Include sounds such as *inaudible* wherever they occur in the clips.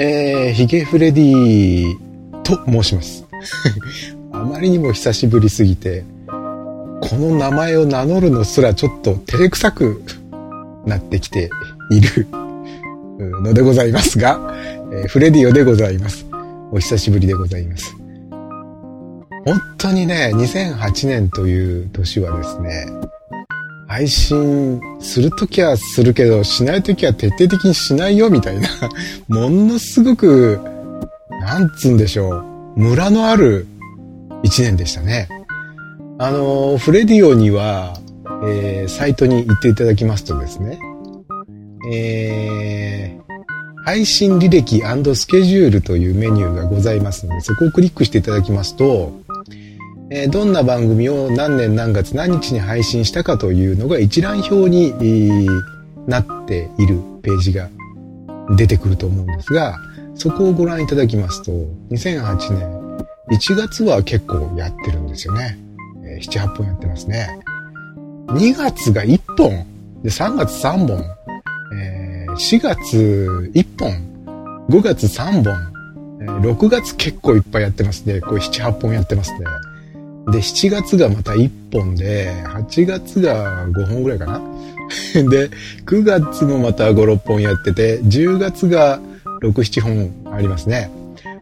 えー、ヒゲフレディと申します。*laughs* あまりにも久しぶりすぎて、この名前を名乗るのすらちょっと照れくさくなってきているのでございますが、えー、フレディオでございます。お久しぶりでございます。本当にね、2008年という年はですね、配信するときはするけど、しないときは徹底的にしないよみたいな、*laughs* ものすごく、なんつうんでしょう、ムラのある一年でしたね。あの、フレディオには、えー、サイトに行っていただきますとですね、えー、配信履歴スケジュールというメニューがございますので、そこをクリックしていただきますと、え、どんな番組を何年何月何日に配信したかというのが一覧表に、なっているページが出てくると思うんですが、そこをご覧いただきますと、2008年1月は結構やってるんですよね。えー、7、8本やってますね。2月が1本、で3月3本、え、4月1本、5月3本、えー、6月結構いっぱいやってますね。これ7、8本やってますね。で、7月がまた1本で、8月が5本ぐらいかな？*laughs* で、9月もまた5、6本やってて、10月が6、7本ありますね。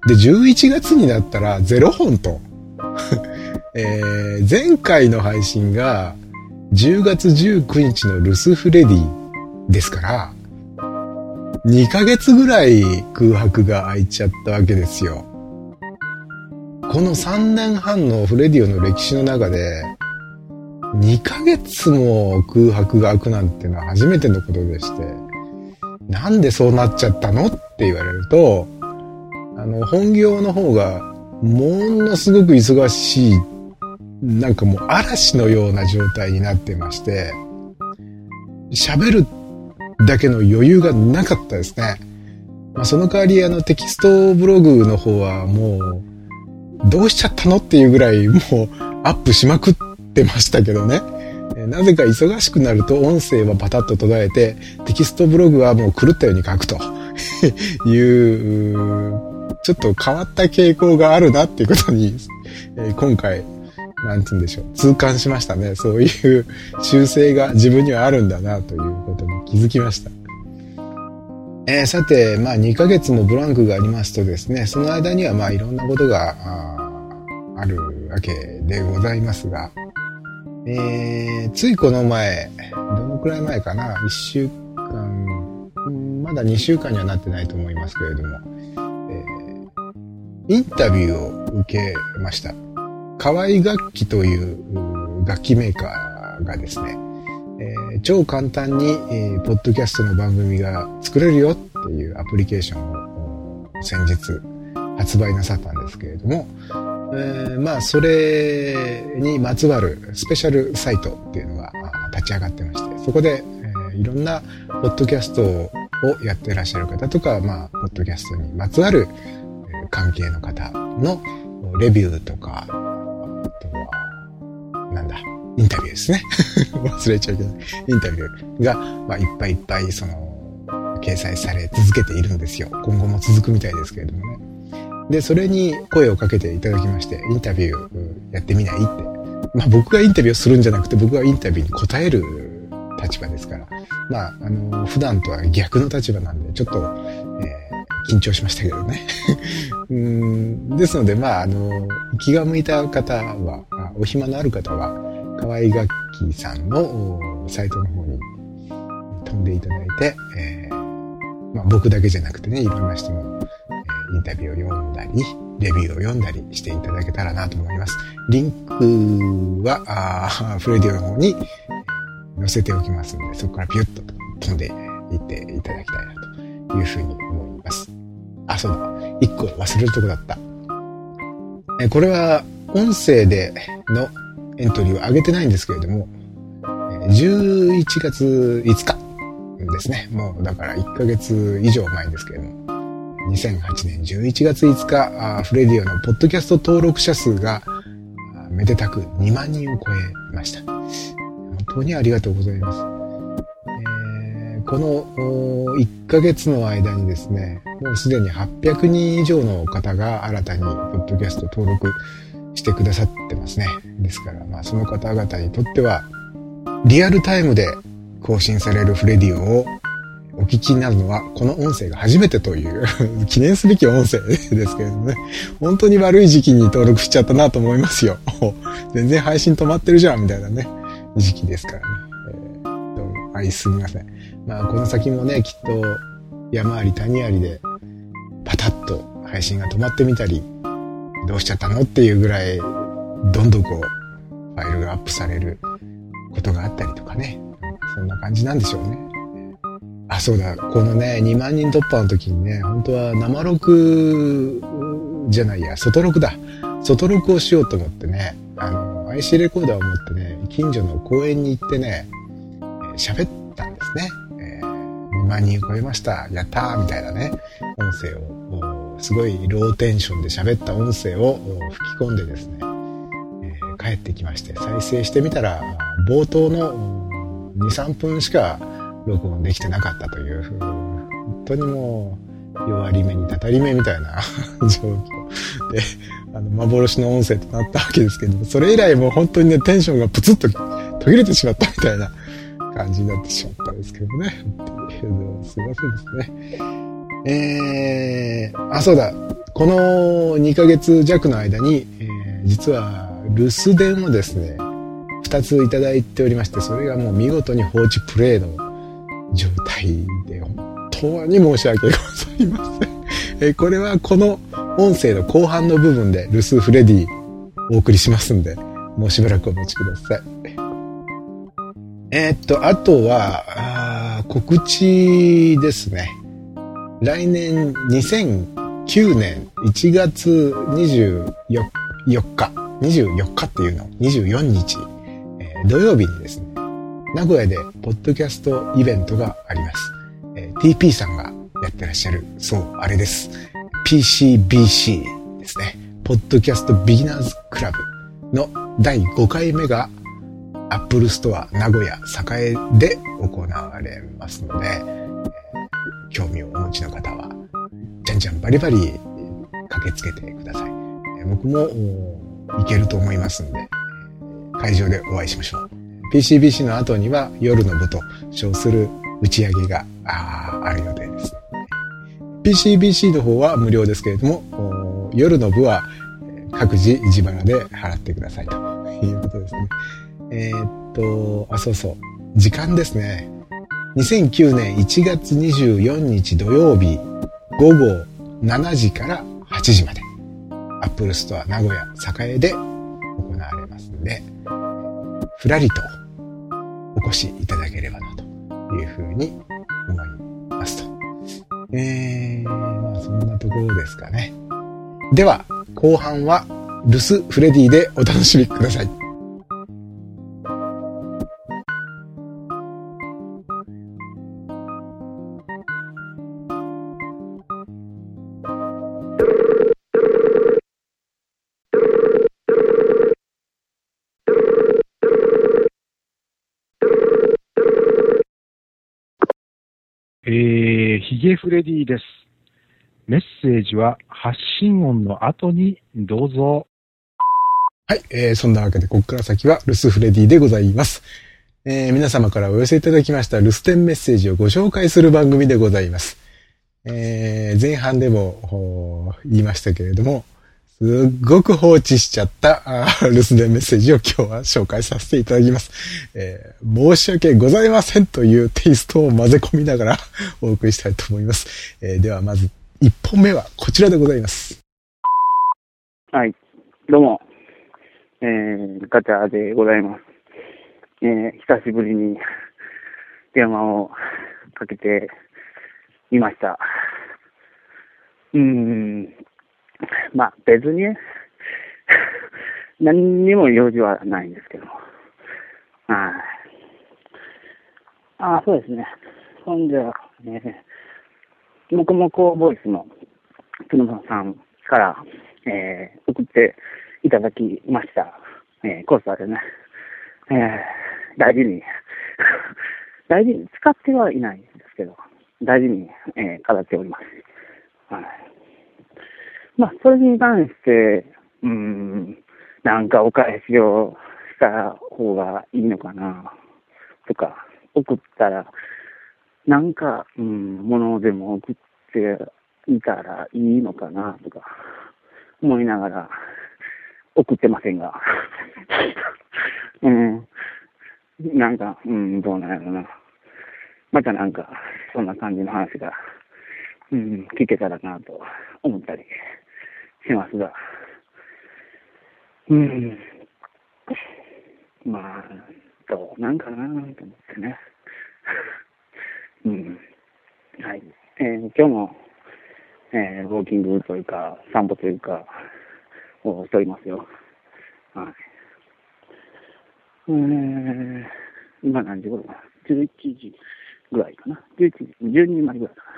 で、11月になったら0本と。*laughs* えー、前回の配信が10月19日のルスフレディですから、2ヶ月ぐらい空白が空いちゃったわけですよ。この3年半のフレディオの歴史の中で、2ヶ月も空白が空くなんてのは初めてのことでして、なんでそうなっちゃったのって言われると、あの、本業の方がものすごく忙しい、なんかもう嵐のような状態になってまして、喋るだけの余裕がなかったですね。まあ、その代わりあのテキストブログの方はもうどうしちゃったのっていうぐらいもうアップしまくってましたけどね。なぜか忙しくなると音声はパタッと途絶えて、テキストブログはもう狂ったように書くと *laughs* いう、ちょっと変わった傾向があるなっていうことに、今回、なんつうんでしょう、痛感しましたね。そういう習性が自分にはあるんだなということに気づきました。えー、さて、まあ2ヶ月もブランクがありますとですね、その間にはまあいろんなことがあるわけでございますが、えー、ついこの前、どのくらい前かな、1週間、まだ2週間にはなってないと思いますけれども、えー、インタビューを受けました。河合楽器という楽器メーカーがですね、超簡単に、えー、ポッドキャストの番組が作れるよっていうアプリケーションを先日発売なさったんですけれども、えー、まあそれにまつわるスペシャルサイトっていうのが立ち上がってましてそこで、えー、いろんなポッドキャストをやってらっしゃる方とか、まあ、ポッドキャストにまつわる関係の方のレビューとか、インタビューですね。*laughs* 忘れちゃうけど、インタビューが、まあ、いっぱいいっぱい、その、掲載され続けているんですよ。今後も続くみたいですけれどもね。で、それに声をかけていただきまして、インタビューやってみないって。まあ、僕がインタビューをするんじゃなくて、僕がインタビューに答える立場ですから。まあ、あの、普段とは逆の立場なんで、ちょっと、えー、緊張しましたけどね。*laughs* うんですので、まあ、あの、気が向いた方は、お暇のある方は、河合楽器さんのサイトの方に飛んでいただいて、えー、まあ、僕だけじゃなくてね、いろんな人の、え、インタビューを読んだり、レビューを読んだりしていただけたらなと思います。リンクは、あフレディオの方に載せておきますので、そこからピュッと飛んでいっていただきたいなというふうに思います。あ、そうだ。一個忘れるとこだった。えこれは音声でのエントリーを上げてないんですけれども、11月5日ですね。もうだから1ヶ月以上前ですけれども、2008年11月5日、フレディオのポッドキャスト登録者数がめでたく2万人を超えました。本当にありがとうございます。この1ヶ月の間にですね、もうすでに800人以上の方が新たにポッドキャスト登録してくださってますね。ですから、まあその方々にとっては、リアルタイムで更新されるフレディオをお聞きになるのは、この音声が初めてという *laughs* 記念すべき音声ですけれどもね、本当に悪い時期に登録しちゃったなと思いますよ。*laughs* 全然配信止まってるじゃん、みたいなね、時期ですからね。えー、どうも、はい、すみません。まあ、この先もね、きっと、山あり谷ありで、パタッと配信が止まってみたり、どうしちゃったの？っていうぐらい、どんどんこう、ファイルがアップされることがあったりとかね。そんな感じなんでしょうね。あ、そうだ。このね、2万人突破の時にね、本当は生録じゃないや、外録だ。外録をしようと思ってね、あの、IC レコーダーを持ってね、近所の公園に行ってね、喋、ったんですね。えー、2万人超えました。やったーみたいなね、音声を、すごいローテンションで喋った音声を吹き込んでですね、え、帰ってきまして、再生してみたら、冒頭の2、3分しか録音できてなかったという、本当にもう、弱り目にたたり目みたいな *laughs* 状況で、あの、幻の音声となったわけですけども、それ以来もう本当にね、テンションがプツッと途切れてしまったみたいな感じになってしまったんですけどね。すいませんですね。えー、あ、そうだ。この2ヶ月弱の間に、えー、実は留守電をですね、2ついただいておりまして、それがもう見事に放置プレイの状態で、本当に申し訳ございません。*laughs* えこれはこの音声の後半の部分で留守フレディお送りしますんで、もうしばらくお待ちください。えー、っと、あとは、告知ですね。来年2009年1月24日、24日っていうの、24日え土曜日にですね、名古屋でポッドキャストイベントがあります。えー、TP さんがやってらっしゃる、そう、あれです。PCBC ですね。ポッドキャストビギナーズクラブの第5回目が Apple Store 名古屋栄で行われますので、興味をお持ちの方は、じゃんじゃんバリバリ駆けつけてください。僕も行けると思いますんで、会場でお会いしましょう。PCBC の後には夜の部と称する打ち上げがある予定です。PCBC の方は無料ですけれども、夜の部は各自自腹で払ってくださいということですね。えー、っと、あ、そうそう。時間ですね。2009年1月24日土曜日午後7時から8時まで。 Apple Store 名古屋栄で行われますんで、ふらりとお越しいただければなというふうに思いますと。えー、まあそんなところですかね。では、後半はルス・フレディでお楽しみください。ヒゲフレディです。メッセージは発信音の後にどうぞ。はい、えー、そんなわけで、ここから先は留守フレディでございます。えー、皆様からお寄せいただきました留守電メッセージをご紹介する番組でございます。えー、前半でも言いましたけれども、すっごく放置しちゃった留守電メッセージを今日は紹介させていただきます。えー、申し訳ございませんというテイストを混ぜ込みながら *laughs* お送りしたいと思います。えー、ではまず1本目はこちらでございます。はい。どうも。えー、ガチャでございます。えー、久しぶりに電話をかけてみました。うーん。まあ別にね、*laughs* 何にも用事はないんですけど。はい。ああ、そうですね。ほんじゃ、ね、もこもこボイスのつのさんから、えー、送っていただきました。えー、コースターでね、えー、大事に *laughs* 大事に使ってはいないんですけど、大事に、えー飾っております。はい。まあ、それに関して、うん、なんかお返しをした方がいいのかな、とか、送ったら、なんか、うん、物でも送っていたらいいのかな、とか、思いながら、送ってませんが。うん。なんか、うん、どうなんやろな。またなんか、そんな感じの話が、うん、聞けたらなと思ったりしますが。うん。まあ、どうなんかなと思ってね。*laughs* うん。はい。えー今日も、えーウォーキングというか、散歩というか、をしておりますよ。はい。えー、今何時頃かな ?11 時ぐらいかな ?11 時、12時までぐらいかな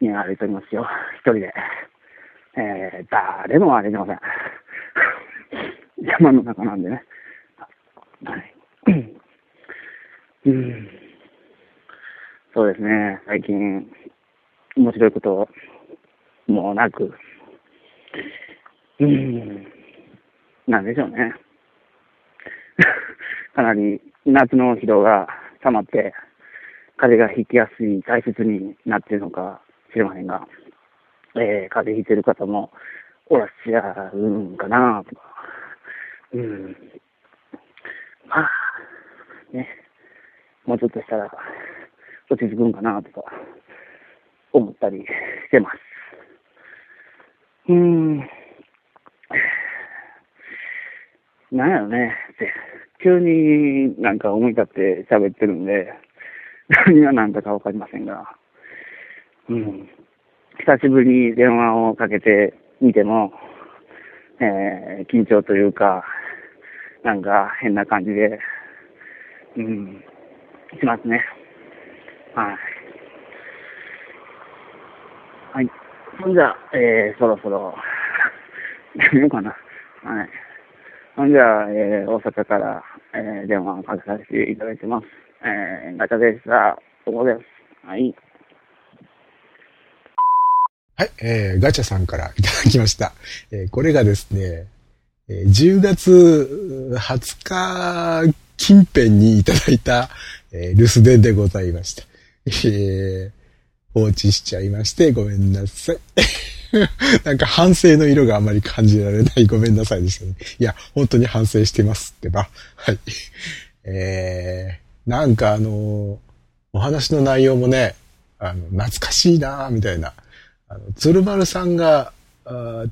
に歩いておりますよ。一人で。えー、誰も歩いてません。*laughs* 山の中なんでね。はい。うん。そうですね。最近、面白いこともなく、うん。なんでしょうね。*laughs* かなり夏の疲労が溜まって、風邪がひきやすい体質になっているのか知れませんが、えー、風邪ひいてる方もおらっしゃるんかなとか、うん。まあ、ね、もうちょっとしたら落ち着くんかなとか思ったりしてます。うん。なんやろね。って急になんか思い立って喋ってるんで、何が何だかわかりませんが、うん。久しぶりに電話をかけてみても、えー緊張というか、なんか変な感じで、うん、しますね。はい。はい。ほんじゃ、えー、そろそろ、やめようかな。はい。ほんじゃ、えー、大阪から、えー、電話をかけさせていただいてます。えー、ガチャでした。そこです。はい。はい、えーガチャさんからいただきました。*laughs* えーこれがですね、えー10月20日近辺にいただいた、えー留守電でございました。えー放置しちゃいましてごめんなさい。*laughs* なんか反省の色があまり感じられないごめんなさいでしたね。いや、本当に反省してますってば。はい。えー、なんかあのーお話の内容もね、あの、懐かしいなぁみたいな。あの、鶴丸さんが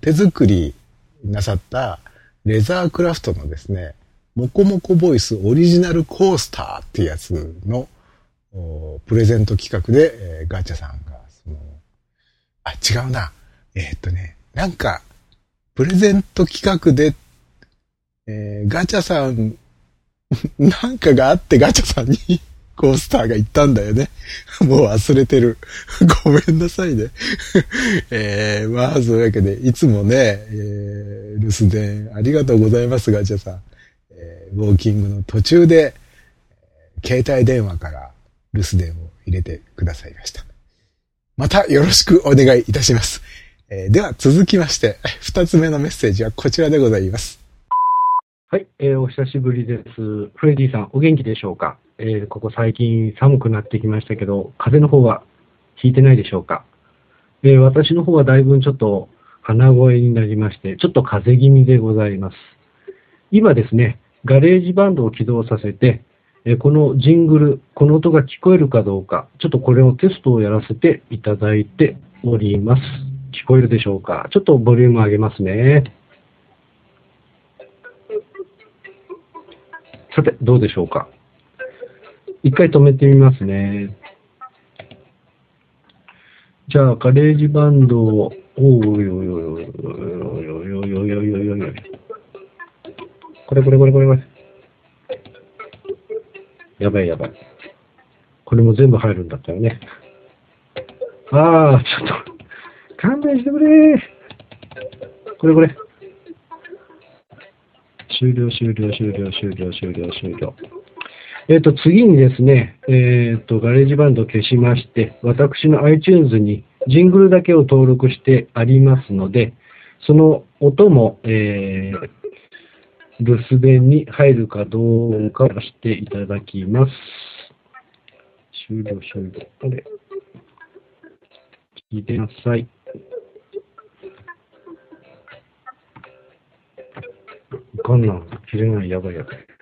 手作りなさったレザークラフトのですね、モコモコボイスオリジナルコースターっていうやつのプレゼント企画で、えーガチャさんが、その、あ、違うな。えーっとね、なんか、プレゼント企画で、えーガチャさん、*laughs* なんかがあってガチャさんにコースターが行ったんだよね。*laughs* もう忘れてる。*laughs* ごめんなさいね。*laughs* えー、まあ、そういうわけで、いつもね、えー、留守電ありがとうございます、ガチャさん。えー、ウォーキングの途中で、携帯電話から留守電を入れてくださいました。またよろしくお願いいたします。えーでは続きまして、二つ目のメッセージはこちらでございます。はい、えーお久しぶりです。フレディさん、お元気でしょうか、えーここ最近寒くなってきましたけど、風邪の方はひいてないでしょうか、えー私の方はだいぶちょっと鼻声になりまして、ちょっと風邪気味でございます。今ですね、 GarageBand を起動させて、えこのジングル、この音が聞こえるかどうか、ちょっとこれをテストをやらせていただいております。聞こえるでしょうか？ちょっとボリューム上げますね。さて、どうでしょうか？一回止めてみますね。じゃあ、 GarageBand を、おいおいおいおいおいおいおいおいおいおいおいおい。これこれこれこれこれ。やばいやばい。これも全部入るんだったよね。ああ、ちょっと、勘弁してくれこれこれ。終了、終了、終了、終了、終了、終了。えっ、と、次にですね、えっ、と、 GarageBand 消しまして、私の iTunes にジングルだけを登録してありますので、その音も、えー、留守電に入るかどうかをしていただきます。終了、終了。あれ？聞いてなさい。いかんない。切れない。やばいやばい。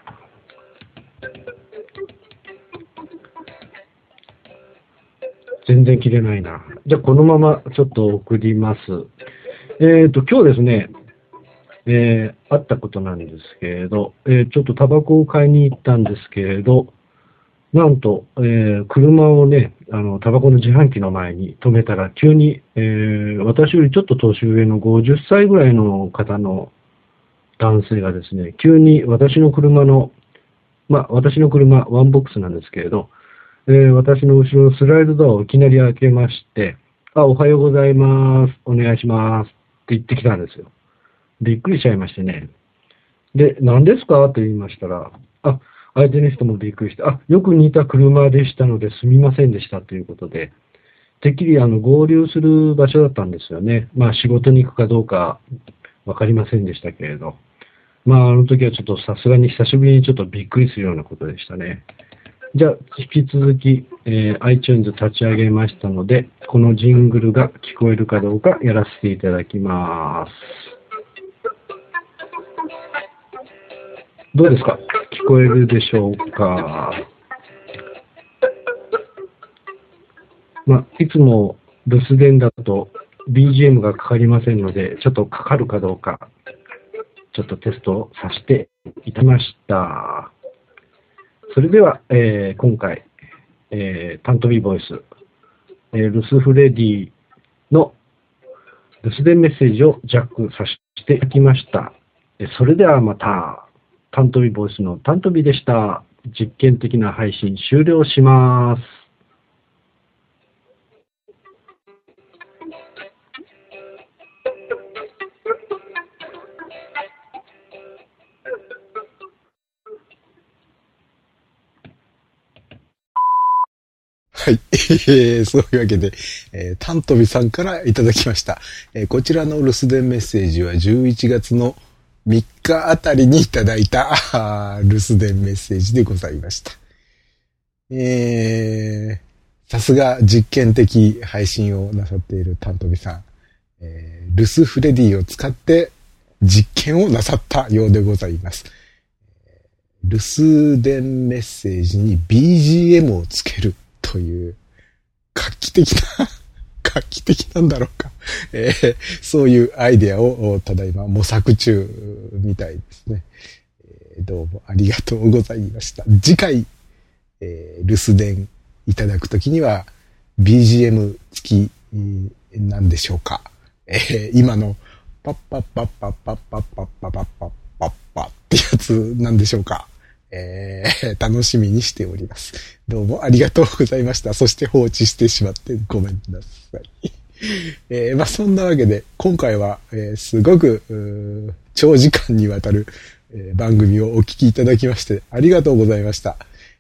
全然切れないな。じゃあ、このままちょっと送ります。えっ、と、今日ですね、えー、あったことなんですけれど、えーちょっとタバコを買いに行ったんですけれど、なんと、えー車をね、あの、タバコの自販機の前に止めたら、急に、えー私よりちょっと年上の50歳ぐらいの方の男性がですね、急に私の車の、まあ、私の車、ワンボックスなんですけれど、えー私の後ろのスライドドアをいきなり開けまして、あ、おはようございます。お願いします。って言ってきたんですよ。びっくりしちゃいましてね。で、何ですか？って言いましたら、あ、相手の人もびっくりして、あ、よく似た車でしたのですみませんでしたということで、てっきりあの合流する場所だったんですよね。まあ仕事に行くかどうかわかりませんでしたけれど。まああの時はちょっとさすがに久しぶりにちょっとびっくりするようなことでしたね。じゃあ、引き続き、えー iTunes 立ち上げましたので、このジングルが聞こえるかどうかやらせていただきます。どうですか？聞こえるでしょうか？まあ、いつも留守電だと BGM がかかりませんので、ちょっとかかるかどうか、ちょっとテストをさせていただきました。それでは、えー今回、えー、タントビーボイス、えールスフレディの留守電メッセージをジャックさせていただきました。それではまた、タントビボイスのタントビでした。実験的な配信終了します。はい。*laughs* えーそういうわけで、えー、タントビさんからいただきました。えーこちらの留守電メッセージは11月の3日あたりにいただいた留守電メッセージでございました。えー、さすが実験的配信をなさっているタントビさん。えー、ルスフレディを使って実験をなさったようでございます。留守電メッセージに BGM をつけるという画期的な、*laughs* 画期的なんだろうか。えーそういうアイデアをただいま模索中みたいですね。えーどうもありがとうございました。次回、えー留守電いただくときには BGM 付きなんでしょうか。えー今のパッパッパッパッパッパッパッパッパッパッパッパってやつなんでしょうか。えー楽しみにしております。どうもありがとうございました。そして放置してしまってごめんなさい。*laughs* えーまあそんなわけで、今回は、えーすごく、長時間にわたる、えー番組をお聞きいただきまして、ありがとうございました。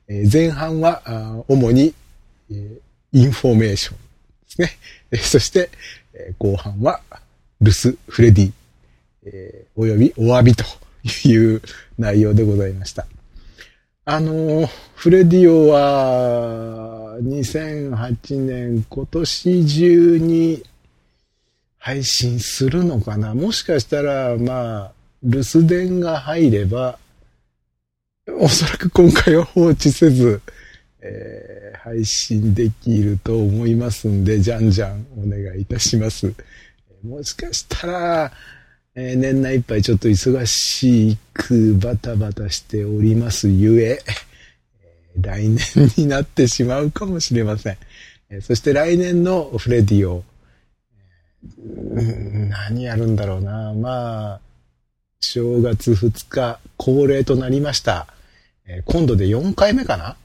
え前半は、あ主に、えインフォメーションですね。えそして、え後半は、ルス・フレディ、えーおよびお詫びという内容でございました。あの、フレディオは、2008年今年中に配信するのかな？もしかしたら、まあ、留守電が入れば、おそらく今回は放置せず、えー配信できると思いますんで、じゃんじゃんお願いいたします。もしかしたら、えー年内いっぱいちょっと忙しくバタバタしておりますゆえ、えー来年になってしまうかもしれません。えーそして来年のフレディオ、えー何やるんだろうな。まあ、正月2日恒例となりました。え今度で4回目かな？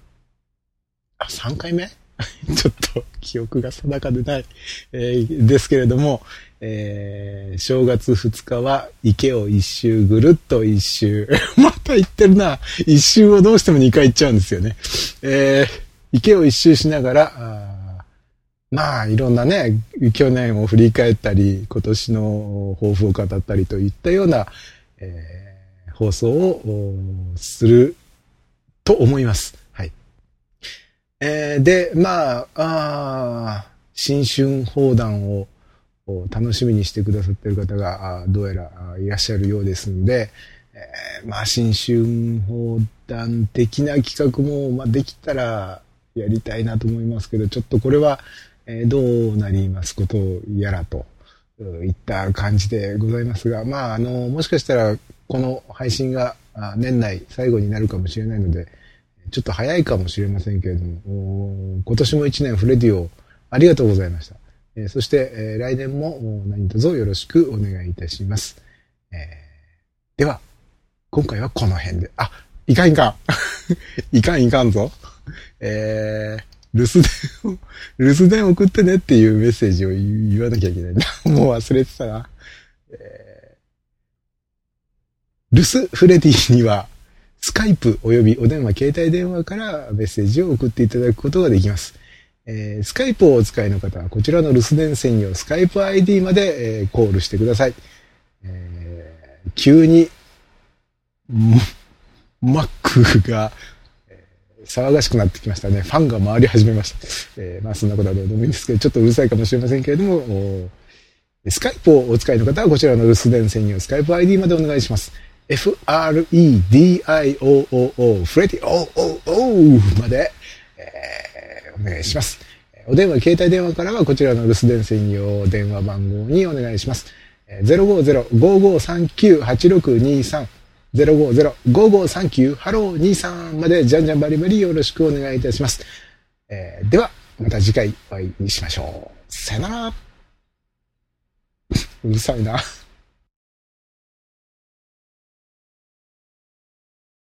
あ、3回目？*laughs* ちょっと記憶が定かでない、えですけれども、えー、正月2日は池を一周ぐるっと一周。*laughs* また行ってるな。一周をどうしても2回行っちゃうんですよね。えー、池を一周しながら、まあ、いろんなね、去年を振り返ったり、今年の抱負を語ったりといったような、えー、放送をすると思います。はい。えー、で、まあ、あ新春放談を楽しみにしてくださってる方がどうやらいらっしゃるようですので、えー、まあ、新春放談的な企画も、まあ、できたらやりたいなと思いますけど、ちょっとこれは、えー、どうなりますことやらといった感じでございますが、まあ、あの、もしかしたらこの配信が年内最後になるかもしれないので、ちょっと早いかもしれませんけれども、今年も一年フレディオありがとうございました。えそして、え来年も何卒よろしくお願いいたします。えー、では、今回はこの辺で。あ、いかんいかん。*laughs* いかんいかんぞ。えー、留守電を、留守電送ってねっていうメッセージを言わなきゃいけないんだ。*laughs* もう忘れてたな。えー、留守フレディには、スカイプ及びお電話、携帯電話からメッセージを送っていただくことができます。えー、スカイプをお使いの方は、こちらの留守電専用スカイプ ID まで、えー、コールしてください。えー、急に、マックが、え、騒がしくなってきましたね。ファンが回り始めました。えー、まあそんなことはどうでもいいんですけど、ちょっとうるさいかもしれませんけれども、スカイプをお使いの方はこちらの留守電専用スカイプ ID までお願いします。f-r-e-d-i-o-o-o フレディ o-o-o まで、えー、お願いします。お電話、携帯電話からはこちらの留守電専用電話番号にお願いします。050-5539-8623 050-5539ハロー23までじゃんじゃんバリバリよろしくお願いいたします。えー、では、また次回お会いしましょう。さよなら。うるさいな。